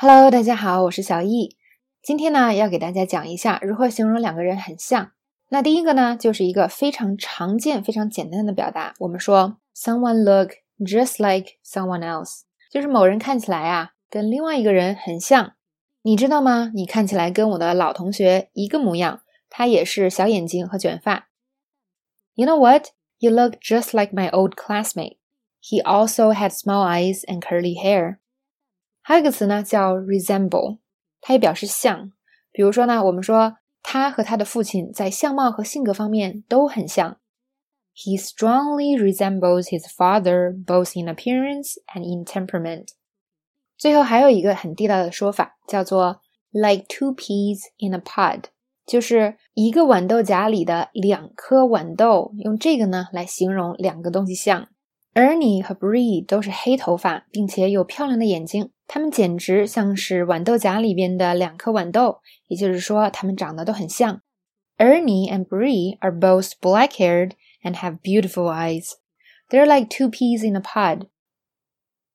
Hello，大家好，我是小易。今天呢，要给大家讲一下如何形容两个人很像。那第一个呢，就是一个非常常见、非常简单的表达。我们说 someone look just like someone else，就是某人看起来啊，跟另外一个人很像。你知道吗？你看起来跟我的老同学一个模样，他也是小眼睛和卷发。You know what? You look just like my old classmate. He also had small eyes and curly hair. 还有一个词呢，叫 resemble，它也表示像。比如说呢，我们说他和他的父亲在相貌和性格方面都很像。He strongly resembles his father both in appearance and in temperament。最后还有一个很地道的说法，叫做 like two peas in a pod，就是一个豌豆荚里的两颗豌豆。用这个呢来形容两个东西像。Ernie 和 Bree 都是黑头发，并且有漂亮的眼睛，他们简直像是豌豆荚里边的两颗豌豆，也就是说，他们长得都很像。Ernie and Bree are both black-haired and have beautiful eyes. They're like two peas in a pod.